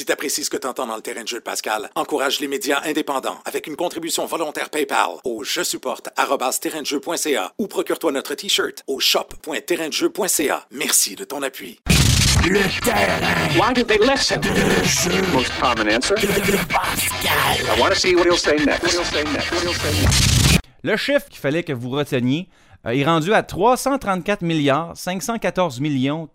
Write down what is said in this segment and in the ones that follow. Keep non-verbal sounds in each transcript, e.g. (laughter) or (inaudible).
Si tu apprécies ce que tu entends dans le terrain de jeu de Pascal, encourage les médias indépendants avec une contribution volontaire PayPal au je supporte ou procure-toi notre t-shirt au shop.terraindejeu.ca. Merci de ton appui. Le terrain. Why did they listen? De jeu. Most common answer? De Pascal. I want to see what he'll say next. What he'll say next. What he'll say next. Le chiffre qu'il fallait que vous reteniez euh, est rendu à 334 milliards 514 millions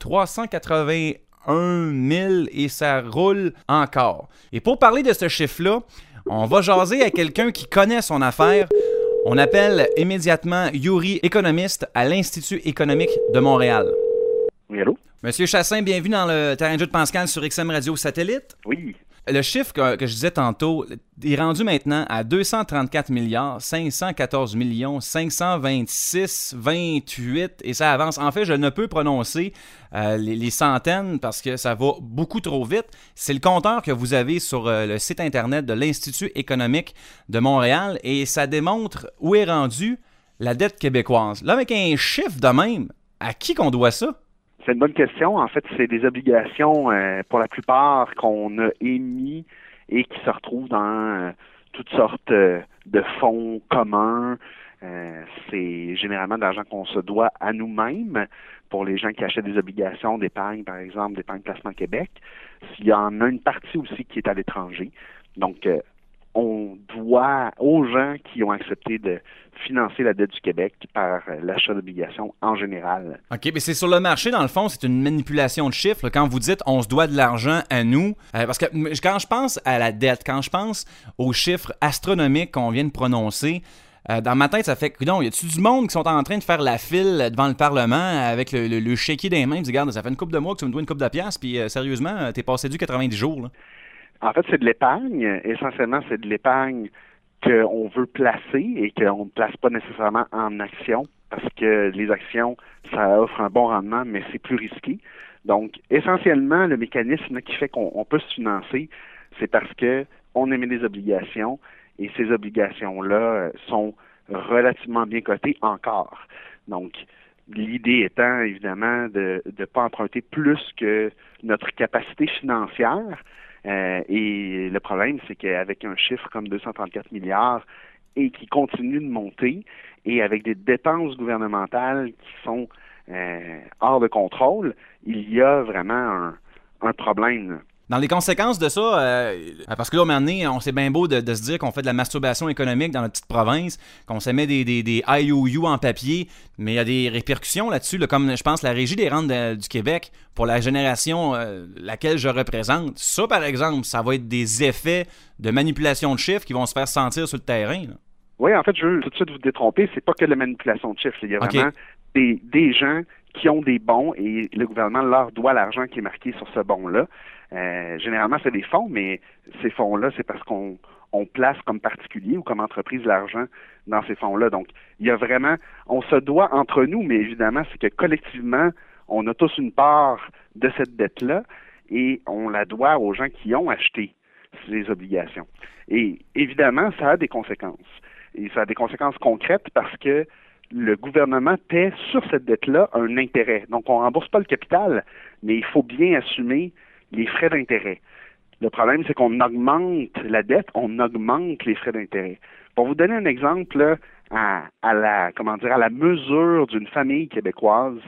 381 000 et ça roule encore. Et pour parler de ce chiffre-là, on va jaser à quelqu'un qui connaît son affaire. On appelle immédiatement Yuri, économiste à l'Institut économique de Montréal. Oui, allô? Monsieur Chassin, bienvenue dans le terrain de jeu de Pascal sur XM Radio Satellite. Oui. Le chiffre que, je disais tantôt est rendu maintenant à 234 milliards 514 millions 526 28 et ça avance. En fait, je ne peux prononcer euh, les, les centaines parce que ça va beaucoup trop vite. C'est le compteur que vous avez sur euh, le site internet de l'Institut économique de Montréal et ça démontre où est rendue la dette québécoise. Là, avec un chiffre de même, à qui qu'on doit ça? C'est une bonne question. En fait, c'est des obligations euh, pour la plupart qu'on a émis et qui se retrouvent dans euh, toutes sortes euh, de fonds communs. Euh, c'est généralement de l'argent qu'on se doit à nous-mêmes pour les gens qui achètent des obligations d'épargne, par exemple, d'épargne placement Québec. Il y en a une partie aussi qui est à l'étranger. Donc, euh, on doit aux gens qui ont accepté de financer la dette du Québec par euh, l'achat d'obligations en général. OK, mais c'est sur le marché, dans le fond, c'est une manipulation de chiffres. Quand vous dites on se doit de l'argent à nous, euh, parce que quand je pense à la dette, quand je pense aux chiffres astronomiques qu'on vient de prononcer, euh, dans ma tête, ça fait que, non, y a-tu du monde qui sont en train de faire la file devant le Parlement avec le, le, chéquier des mains, ils disent, regarde, ça fait une coupe de mois que tu me dois une coupe de puis sérieusement, t'es passé du 90 jours. En fait, c'est de l'épargne. Essentiellement, c'est de l'épargne qu'on veut placer et qu'on ne place pas nécessairement en actions parce que les actions, ça offre un bon rendement, mais c'est plus risqué. Donc, essentiellement, le mécanisme qui fait qu'on on peut se financer, c'est parce que on émet des obligations et ces obligations-là sont relativement bien cotées encore. Donc, l'idée étant évidemment de ne pas emprunter plus que notre capacité financière. Euh, et le problème, c'est qu'avec un chiffre comme 234 milliards et qui continue de monter, et avec des dépenses gouvernementales qui sont euh, hors de contrôle, il y a vraiment un, un problème. Dans les conséquences de ça, euh, parce que là, au moment donné, on c'est bien beau de, de se dire qu'on fait de la masturbation économique dans notre petite province, qu'on s'émet des, des, des IOU en papier, mais il y a des répercussions là-dessus, là, comme je pense la Régie des rentes de- du Québec pour la génération euh, laquelle je représente. Ça, par exemple, ça va être des effets de manipulation de chiffres qui vont se faire sentir sur le terrain. là. Oui, en fait, je veux tout de suite vous détromper, c'est pas que la manipulation de chiffres. Il y a vraiment des, des gens qui ont des bons et le gouvernement leur doit l'argent qui est marqué sur ce bon-là. Euh, généralement, c'est des fonds, mais ces fonds-là, c'est parce qu'on on place comme particulier ou comme entreprise l'argent dans ces fonds-là. Donc, il y a vraiment, on se doit entre nous, mais évidemment, c'est que collectivement, on a tous une part de cette dette-là et on la doit aux gens qui ont acheté ces obligations. Et évidemment, ça a des conséquences. Et ça a des conséquences concrètes parce que le gouvernement paie sur cette dette-là un intérêt. Donc, on rembourse pas le capital, mais il faut bien assumer les frais d'intérêt. Le problème, c'est qu'on augmente la dette, on augmente les frais d'intérêt. Pour vous donner un exemple, à, la comment dire à la mesure d'une famille québécoise,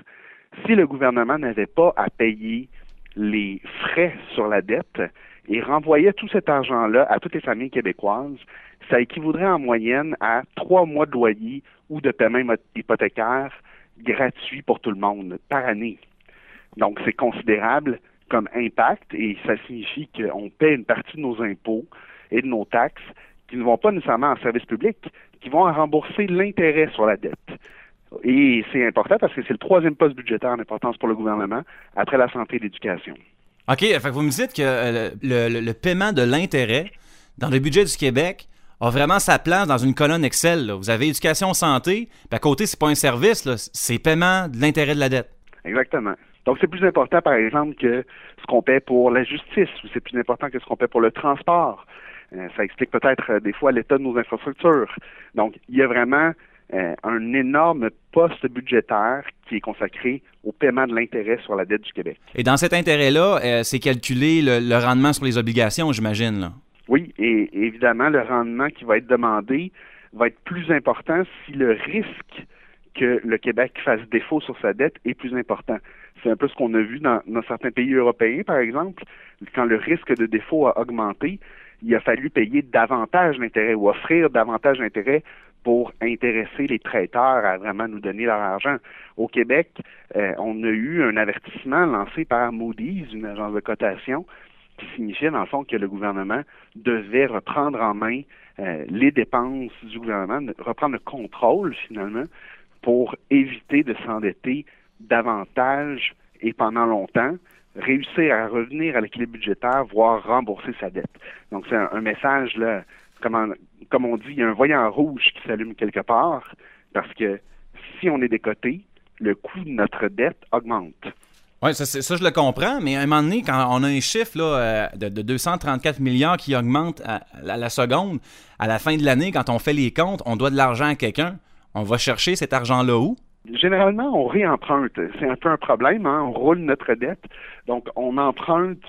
si le gouvernement n'avait pas à payer les frais sur la dette et renvoyait tout cet argent-là à toutes les familles québécoises, ça équivaudrait en moyenne à trois mois de loyer ou de paiement hypothécaire gratuit pour tout le monde par année. Donc, c'est considérable comme impact et ça signifie qu'on paie une partie de nos impôts et de nos taxes qui ne vont pas nécessairement en service public, qui vont rembourser l'intérêt sur la dette. Et c'est important parce que c'est le troisième poste budgétaire en importance pour le gouvernement après la santé et l'éducation. OK, fait que vous me dites que euh, le, le- le paiement de l'intérêt dans le budget du Québec a vraiment sa place dans une colonne Excel. là. Vous avez éducation santé, puis à côté, c'est pas un service, c'est paiement de l'intérêt de la dette. Exactement. Donc, c'est plus important, par exemple, que ce qu'on paie pour la justice, ou c'est plus important que ce qu'on paie pour le transport. Euh, ça explique peut-être euh, des fois l'état de nos infrastructures. Donc, il y a vraiment euh, un énorme poste budgétaire qui est consacré au paiement de l'intérêt sur la dette du Québec. Et dans cet intérêt-là, c'est calculé le, le rendement sur les obligations, j'imagine. là. Oui, et évidemment, le rendement qui va être demandé va être plus important si le risque que le Québec fasse défaut sur sa dette est plus important. C'est un peu ce qu'on a vu dans, certains pays européens, par exemple, quand le risque de défaut a augmenté, il a fallu payer davantage d'intérêt ou offrir davantage d'intérêt pour intéresser les prêteurs à vraiment nous donner leur argent. Au Québec, euh, on a eu un avertissement lancé par Moody's, une agence de cotation, qui signifiait dans le fond que le gouvernement devait reprendre en main euh, les dépenses du gouvernement, reprendre le contrôle finalement pour éviter de s'endetter davantage et pendant longtemps, réussir à revenir à l'équilibre budgétaire, voire rembourser sa dette. Donc c'est un, message là, comme, comme on dit, il y a un voyant rouge qui s'allume quelque part parce que si on est décoté, le coût de notre dette augmente. Oui, ça, ça, je le comprends, mais à un moment donné, quand on a un chiffre là, euh, de, de 234 milliards qui augmente à la seconde, à la fin de l'année, quand on fait les comptes, on doit de l'argent à quelqu'un. On va chercher cet argent-là où? Généralement, on réemprunte. C'est un peu un problème. Hein? On roule notre dette. Donc, on emprunte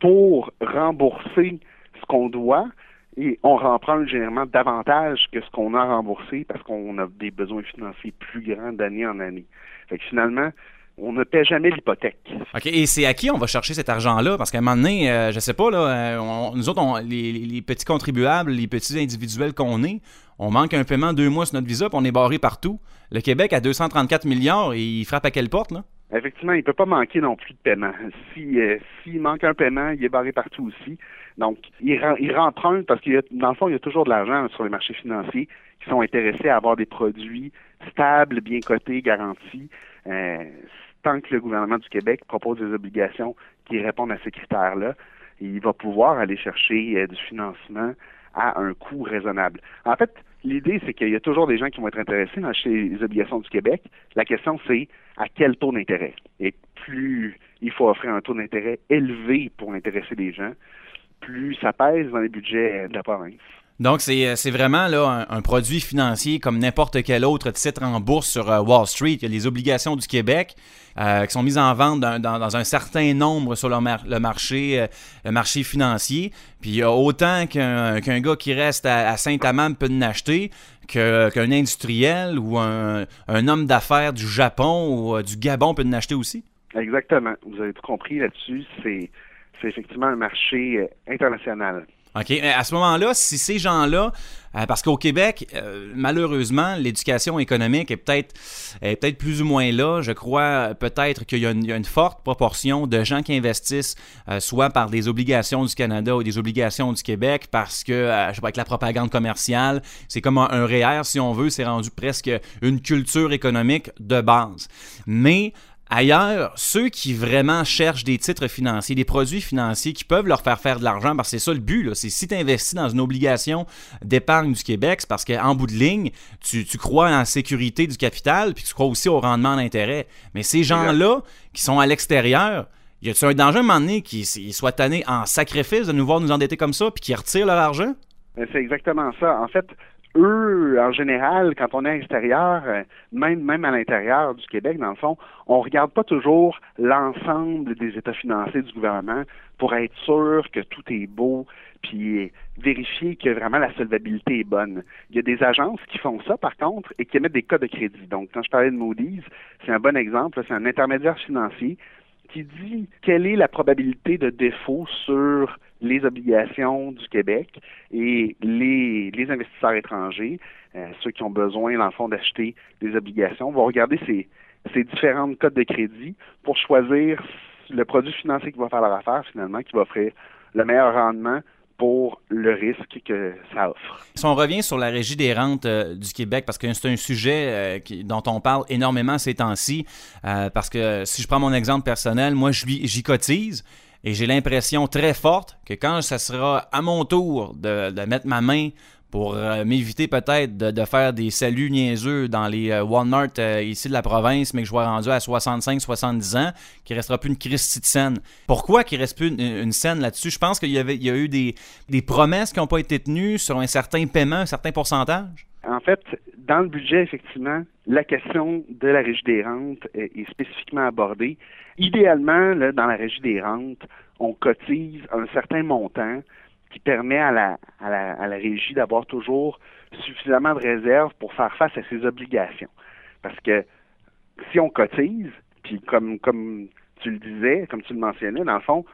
pour rembourser ce qu'on doit et on remprunte généralement davantage que ce qu'on a remboursé parce qu'on a des besoins financiers plus grands d'année en année. Fait que finalement, on ne paie jamais l'hypothèque. OK, et c'est à qui on va chercher cet argent-là? Parce qu'à un moment donné, euh, je sais pas, là, euh, on- nous autres, on- les, les- petits contribuables, les petits individuels qu'on est, on manque un paiement deux mois sur notre visa, puis on est barré partout. Le Québec a 234 milliards et il frappe à quelle porte, là? Effectivement, il ne peut pas manquer non plus de paiement. Si euh, s'il manque un paiement, il est barré partout aussi. Donc, il, rem- il remprunte parce qu'il y a, dans le fond, il y a toujours de l'argent sur les marchés financiers qui sont intéressés à avoir des produits stables, bien cotés, garantis. Euh, tant que le gouvernement du Québec propose des obligations qui répondent à ces critères-là, il va pouvoir aller chercher euh, du financement à un coût raisonnable. En fait, l'idée, c'est qu'il y a toujours des gens qui vont être intéressés acheter les obligations du Québec. La question, c'est à quel taux d'intérêt? Et plus il faut offrir un taux d'intérêt élevé pour intéresser les gens, plus ça pèse dans les budgets de la province. Donc, c'est euh, c'est vraiment là, un, produit financier comme n'importe quel autre titre en bourse sur euh, Wall Street. Il y a les obligations du Québec euh, qui sont mises en vente dans, dans- dans un certain nombre sur le, mar- le marché, euh, le marché financier. Puis il y a autant qu'un qu'un gars qui reste à, Saint-Amand peut en acheter qu'un industriel ou un, un homme d'affaires du Japon ou euh, du Gabon peut en acheter aussi. Exactement. Vous avez tout compris là-dessus. C'est effectivement un marché international. OK? Mais À ce moment-là, si ces gens-là, euh, parce qu'au Québec, euh, malheureusement, l'éducation économique est peut-être peut-être plus ou moins là. Je crois euh, peut-être qu'il y, a une- forte proportion de gens qui investissent euh, soit par des obligations du Canada ou des obligations du Québec parce que, euh, je sais pas, avec la propagande commerciale, c'est comme un, un REER, si on veut, c'est rendu presque une culture économique de base. Mais Ailleurs, ceux qui vraiment cherchent des titres financiers, des produits financiers qui peuvent leur faire faire de l'argent, parce que c'est ça le but, là, c'est si tu investis dans une obligation d'épargne du Québec, c'est parce qu'en bout de ligne, tu, tu crois en la sécurité du capital, puis tu crois aussi au rendement d'intérêt. Mais ces gens-là qui sont à l'extérieur, y a-tu un danger à un moment donné qu'ils ils soient tannés en sacrifice de nous voir nous endetter comme ça, puis qu'ils retirent leur argent? C'est exactement ça. En fait, eux, en général, quand on est à l'extérieur, euh, même, même à l'intérieur du Québec, dans le fond, on regarde pas toujours l'ensemble des états financiers du gouvernement pour être sûr que tout est beau, puis vérifier que vraiment la solvabilité est bonne. Il y a des agences qui font ça, par contre, et qui émettent des cas de crédit. Donc, quand je parlais de Moody's, c'est un bon exemple. C'est un intermédiaire financier qui dit quelle est la probabilité de défaut sur les obligations du Québec et les, les investisseurs étrangers, euh, ceux qui ont besoin, dans le fond, d'acheter des obligations, vont regarder ces, ces différentes codes de crédit pour choisir le produit financier qui va faire leur affaire, finalement, qui va offrir le meilleur rendement pour le risque que ça offre. Si on revient sur la régie des rentes euh, du Québec, parce que c'est un sujet euh, dont on parle énormément ces temps-ci, parce que si je prends mon exemple personnel, moi j'y cotise et j'ai l'impression très forte que quand ça sera à mon tour de, mettre ma main pour euh, m'éviter peut-être de, faire des saluts niaiseux dans les euh, Walmart euh, ici de la province, mais que je vois rendu à 65-70 ans, qu'il restera plus une Christie de scène. Pourquoi qu'il reste plus une, scène là-dessus? Je pense qu'il y, y a eu des promesses qui n'ont pas été tenues sur un certain paiement, un certain pourcentage. En fait, dans le budget, effectivement, la question de la régie des rentes est, spécifiquement abordée. Idéalement, dans la régie des rentes, on cotise un certain montant qui permet à la, à la, à la régie d'avoir toujours suffisamment de réserves pour faire face à ses obligations. Parce que si on cotise, puis comme, comme tu le disais, comme tu le mentionnais, dans le fond,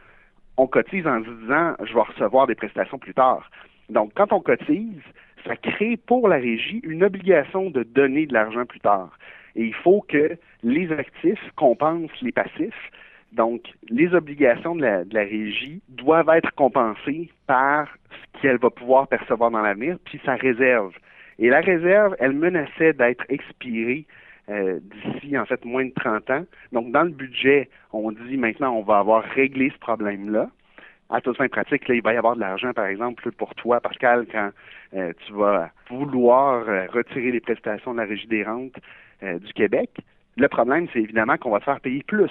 on cotise en se disant je vais recevoir des prestations plus tard. Donc, quand on cotise, ça crée pour la régie une obligation de donner de l'argent plus tard. Et il faut que les actifs compensent les passifs. Donc, les obligations de la, régie doivent être compensées par ce qu'elle va pouvoir percevoir dans l'avenir, puis sa réserve. Et la réserve, elle menaçait d'être expirée euh, d'ici, en fait, moins de 30 ans. Donc, dans le budget, on dit maintenant, on va avoir réglé ce problème-là. À toute fin pratique, là, il va y avoir de l'argent, par exemple, pour toi, Pascal, quand euh, tu vas vouloir euh, retirer les prestations de la Régie des rentes euh, du Québec. Le problème, c'est évidemment qu'on va te faire payer plus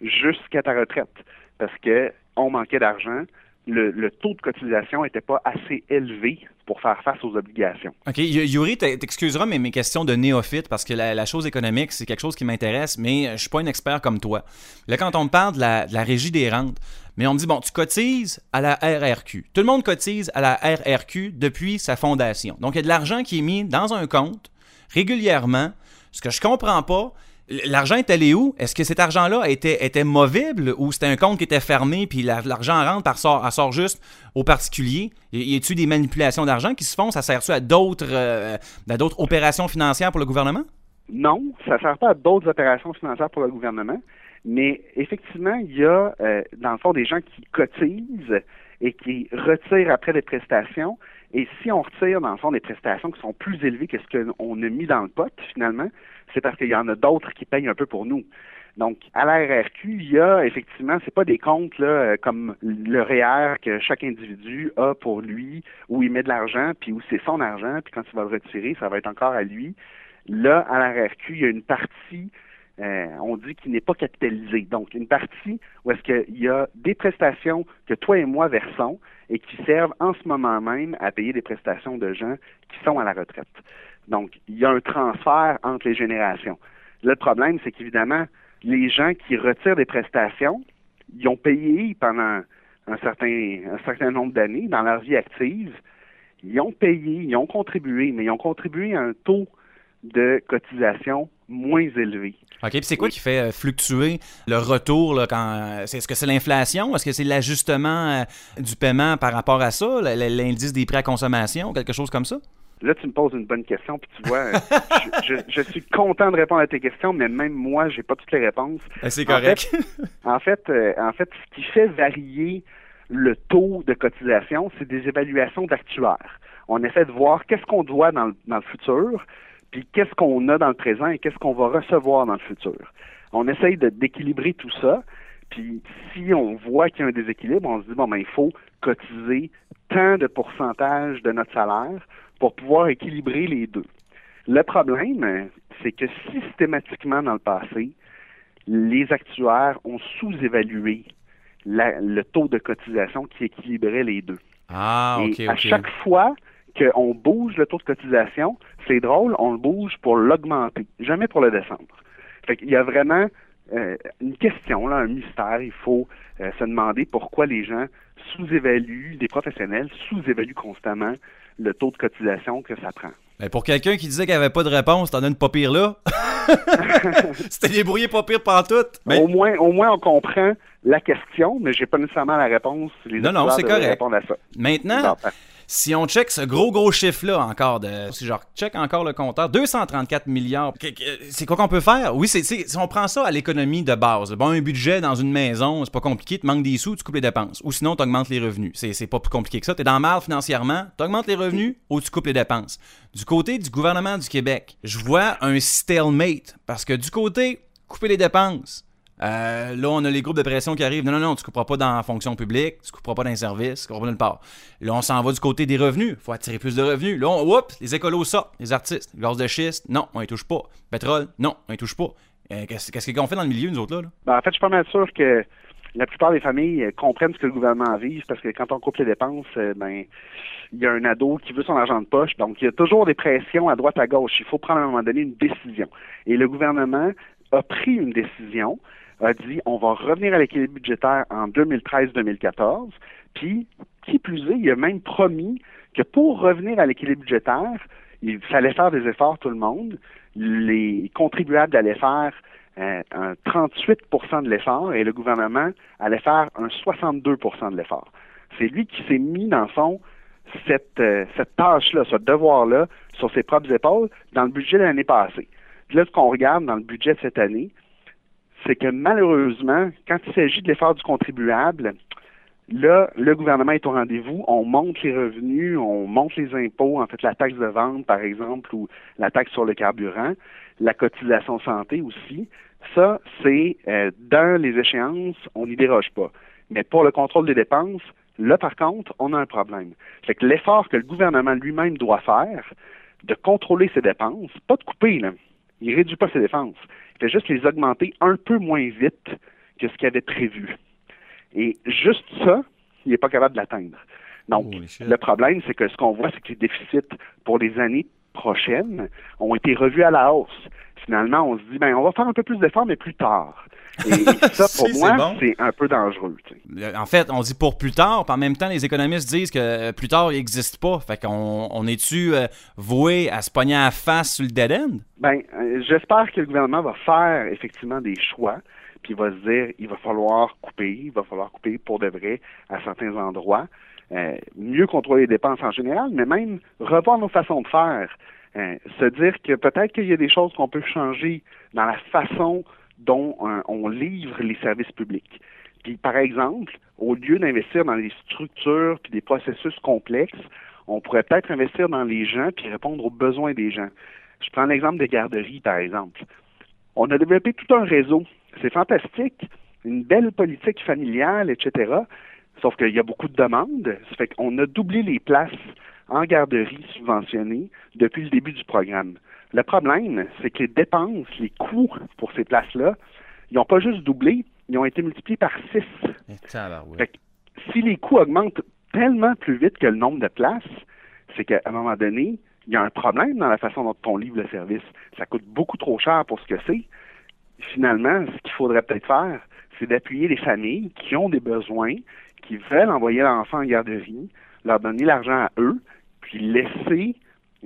jusqu'à ta retraite parce que on manquait d'argent. Le, taux de cotisation n'était pas assez élevé pour faire face aux obligations. OK. Yuri, t'excuseras mes, mes questions de néophyte parce que la, chose économique, c'est quelque chose qui m'intéresse, mais je suis pas un expert comme toi. Là, quand on me parle de la, de la régie des rentes, mais on me dit, bon, tu cotises à la RRQ. Tout le monde cotise à la RRQ depuis sa fondation. Donc, il y a de l'argent qui est mis dans un compte régulièrement. Ce que je comprends pas, L'argent est allé où? Est-ce que cet argent-là était, était movible ou c'était un compte qui était fermé puis l'argent rentre, par sort, sort juste aux particuliers? Y a-t-il des manipulations d'argent qui se font? Ça sert-tu à d'autres euh, d'autres opérations financières pour le gouvernement? Non, ça ne sert pas à d'autres opérations financières pour le gouvernement. Mais effectivement, il y a, euh, dans le fond, des gens qui cotisent et qui retirent après des prestations. Et si on retire, dans le fond, des prestations qui sont plus élevées que ce qu'on a mis dans le pot, finalement, c'est parce qu'il y en a d'autres qui payent un peu pour nous. Donc, à la RRQ, il y a effectivement, c'est pas des comptes là, comme le REER que chaque individu a pour lui, où il met de l'argent, puis où c'est son argent, puis quand il va le retirer, ça va être encore à lui. Là, à la RRQ, il y a une partie, euh, on dit qui n'est pas capitalisée. Donc, une partie où est-ce qu'il y a des prestations que toi et moi versons et qui servent en ce moment même à payer des prestations de gens qui sont à la retraite. Donc, il y a un transfert entre les générations. Le problème, c'est qu'évidemment, les gens qui retirent des prestations, ils ont payé pendant un certain, un certain nombre d'années dans leur vie active. Ils ont payé, ils ont contribué, mais ils ont contribué à un taux de cotisation moins élevé. OK, puis c'est quoi qui fait fluctuer le retour là, quand est-ce que c'est l'inflation, est-ce que c'est l'ajustement du paiement par rapport à ça, l'indice des prix à consommation, quelque chose comme ça? Là, tu me poses une bonne question, puis tu vois, je, je, je, suis content de répondre à tes questions, mais même moi, j'ai pas toutes les réponses. C'est correct. En fait, en fait, euh, en fait, ce qui fait varier le taux de cotisation, c'est des évaluations d'actuaires. On essaie de voir qu'est-ce qu'on doit dans le, dans le futur, puis qu'est-ce qu'on a dans le présent et qu'est-ce qu'on va recevoir dans le futur. On essaye d'équilibrer tout ça, puis si on voit qu'il y a un déséquilibre, on se dit, bon, ben, il faut cotiser tant de pourcentage de notre salaire pour pouvoir équilibrer les deux. Le problème, c'est que systématiquement dans le passé, les actuaires ont sous-évalué le taux de cotisation qui équilibrait les deux. Ah, ok. Et à chaque fois qu'on bouge le taux de cotisation, c'est drôle, on le bouge pour l'augmenter, jamais pour le descendre. Fait qu'il y a vraiment euh, une question, là, un mystère. Il faut euh, se demander pourquoi les gens sous-évaluent, les professionnels sous-évaluent constamment le taux de cotisation que ça prend. Mais pour quelqu'un qui disait qu'il n'y avait pas de réponse, t'en as une pas pire là. (laughs) C'était débrouillé pas pire pantoute. Mais... Au, moins, au moins, on comprend la question, mais j'ai pas nécessairement la réponse. Les non, non, c'est correct. Répondre à ça. Maintenant, bon, si on check ce gros, gros chiffre-là encore, de, si genre check encore le compteur, 234 milliards, c'est quoi qu'on peut faire? Oui, c'est si on prend ça à l'économie de base. Bon, un budget dans une maison, c'est pas compliqué, tu manques des sous, tu coupes les dépenses. Ou sinon, tu augmentes les revenus. C'est pas plus compliqué que ça. Tu dans mal financièrement, tu augmentes les revenus ou tu coupes les dépenses. Du côté du gouvernement du Québec, je vois un stalemate. Parce que du côté, couper les dépenses, euh, là, on a les groupes de pression qui arrivent. Non, non, non, tu ne couperas pas dans la fonction publique, tu ne couperas pas dans les services, tu ne couperas pas nulle part. Là, on s'en va du côté des revenus. Il faut attirer plus de revenus. Là, on, les écolos sortent, les artistes. Gaz de schiste, non, on ne touche pas. Pétrole, non, on ne touche pas. Euh, Qu'est-ce qu'on fait dans le milieu, nous autres, là? Ben, en fait, je suis pas mal sûr que la plupart des familles euh, comprennent ce que le gouvernement vise parce que quand on coupe les dépenses, ben il y a un ado qui veut son argent de poche, donc il y a toujours des pressions à droite à gauche. Il faut prendre à un moment donné une décision. Et le gouvernement a pris une décision, a dit on va revenir à l'équilibre budgétaire en 2013-2014, puis qui plus est, il a même promis que pour revenir à l'équilibre budgétaire, il fallait faire des efforts tout le monde. Les contribuables allaient faire euh, un 38% de l'effort et le gouvernement allait faire un 62% de l'effort. C'est lui qui s'est mis, dans le fond, cette, euh, cette tâche-là, ce devoir-là, sur ses propres épaules dans le budget de l'année passée. Puis là, ce qu'on regarde dans le budget de cette année, c'est que malheureusement, quand il s'agit de l'effort du contribuable, là, le gouvernement est au rendez-vous, on monte les revenus, on monte les impôts, en fait la taxe de vente, par exemple, ou la taxe sur le carburant, la cotisation santé aussi. Ça, c'est euh, dans les échéances, on n'y déroge pas. Mais pour le contrôle des dépenses, là, par contre, on a un problème. C'est que l'effort que le gouvernement lui-même doit faire de contrôler ses dépenses, pas de couper, là. Il réduit pas ses dépenses. Il fait juste les augmenter un peu moins vite que ce qu'il avait prévu. Et juste ça, il n'est pas capable de l'atteindre. Donc, le problème, c'est que ce qu'on voit, c'est que les déficits pour les années prochaines ont été revus à la hausse. Finalement, on se dit, ben, on va faire un peu plus d'efforts, mais plus tard. Et (laughs) ça, pour moi, c'est bon. un peu dangereux. En fait, on dit pour plus tard, puis en même temps, les économistes disent que euh, plus tard, il n'existe pas. Fait qu'on on est-tu euh, voué à se pogner à la face sur le dead end? Ben, euh, j'espère que le gouvernement va faire effectivement des choix, puis il va se dire, il va falloir couper, il va falloir couper pour de vrai à certains endroits, euh, mieux contrôler les dépenses en général, mais même revoir nos façons de faire, Euh, se dire que peut-être qu'il y a des choses qu'on peut changer dans la façon dont euh, on livre les services publics. Puis, par exemple, au lieu d'investir dans des structures puis des processus complexes, on pourrait peut-être investir dans les gens puis répondre aux besoins des gens. Je prends l'exemple des garderies, par exemple. On a développé tout un réseau. C'est fantastique. Une belle politique familiale, etc. Sauf qu'il y a beaucoup de demandes. Ça fait qu'on a doublé les places en garderie subventionnées depuis le début du programme. Le problème, c'est que les dépenses, les coûts pour ces places-là, ils n'ont pas juste doublé, ils ont été multipliés par six. Fait que si les coûts augmentent tellement plus vite que le nombre de places, c'est qu'à un moment donné, il y a un problème dans la façon dont on livre le service. Ça coûte beaucoup trop cher pour ce que c'est. Finalement, ce qu'il faudrait peut-être faire, c'est d'appuyer les familles qui ont des besoins, qui veulent envoyer leur enfant en garderie, leur donner l'argent à eux, puis laisser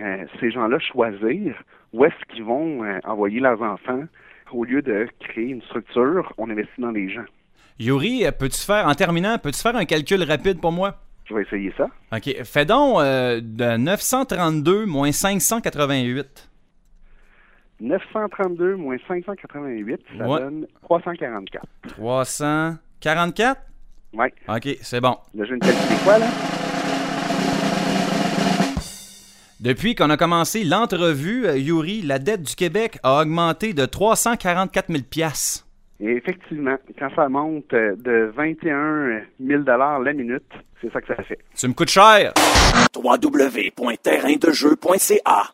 euh, ces gens-là choisir où est-ce qu'ils vont euh, envoyer leurs enfants. Au lieu de créer une structure, on investit dans les gens. Yuri, peux-tu faire, en terminant, peux-tu faire un calcul rapide pour moi? Je vais essayer ça. OK. Fais donc euh, de 932 moins 588. 932 moins 588, ça Ouais. donne 344. 344? Oui. OK, c'est bon. Là, je viens de calculer quoi, là? Depuis qu'on a commencé l'entrevue, euh, Yuri, la dette du Québec a augmenté de 344 000 piastres. Et effectivement, quand ça monte euh, de 21 000 la minute, c'est ça que ça fait. Tu me coûtes cher! www.terraindejeu.ca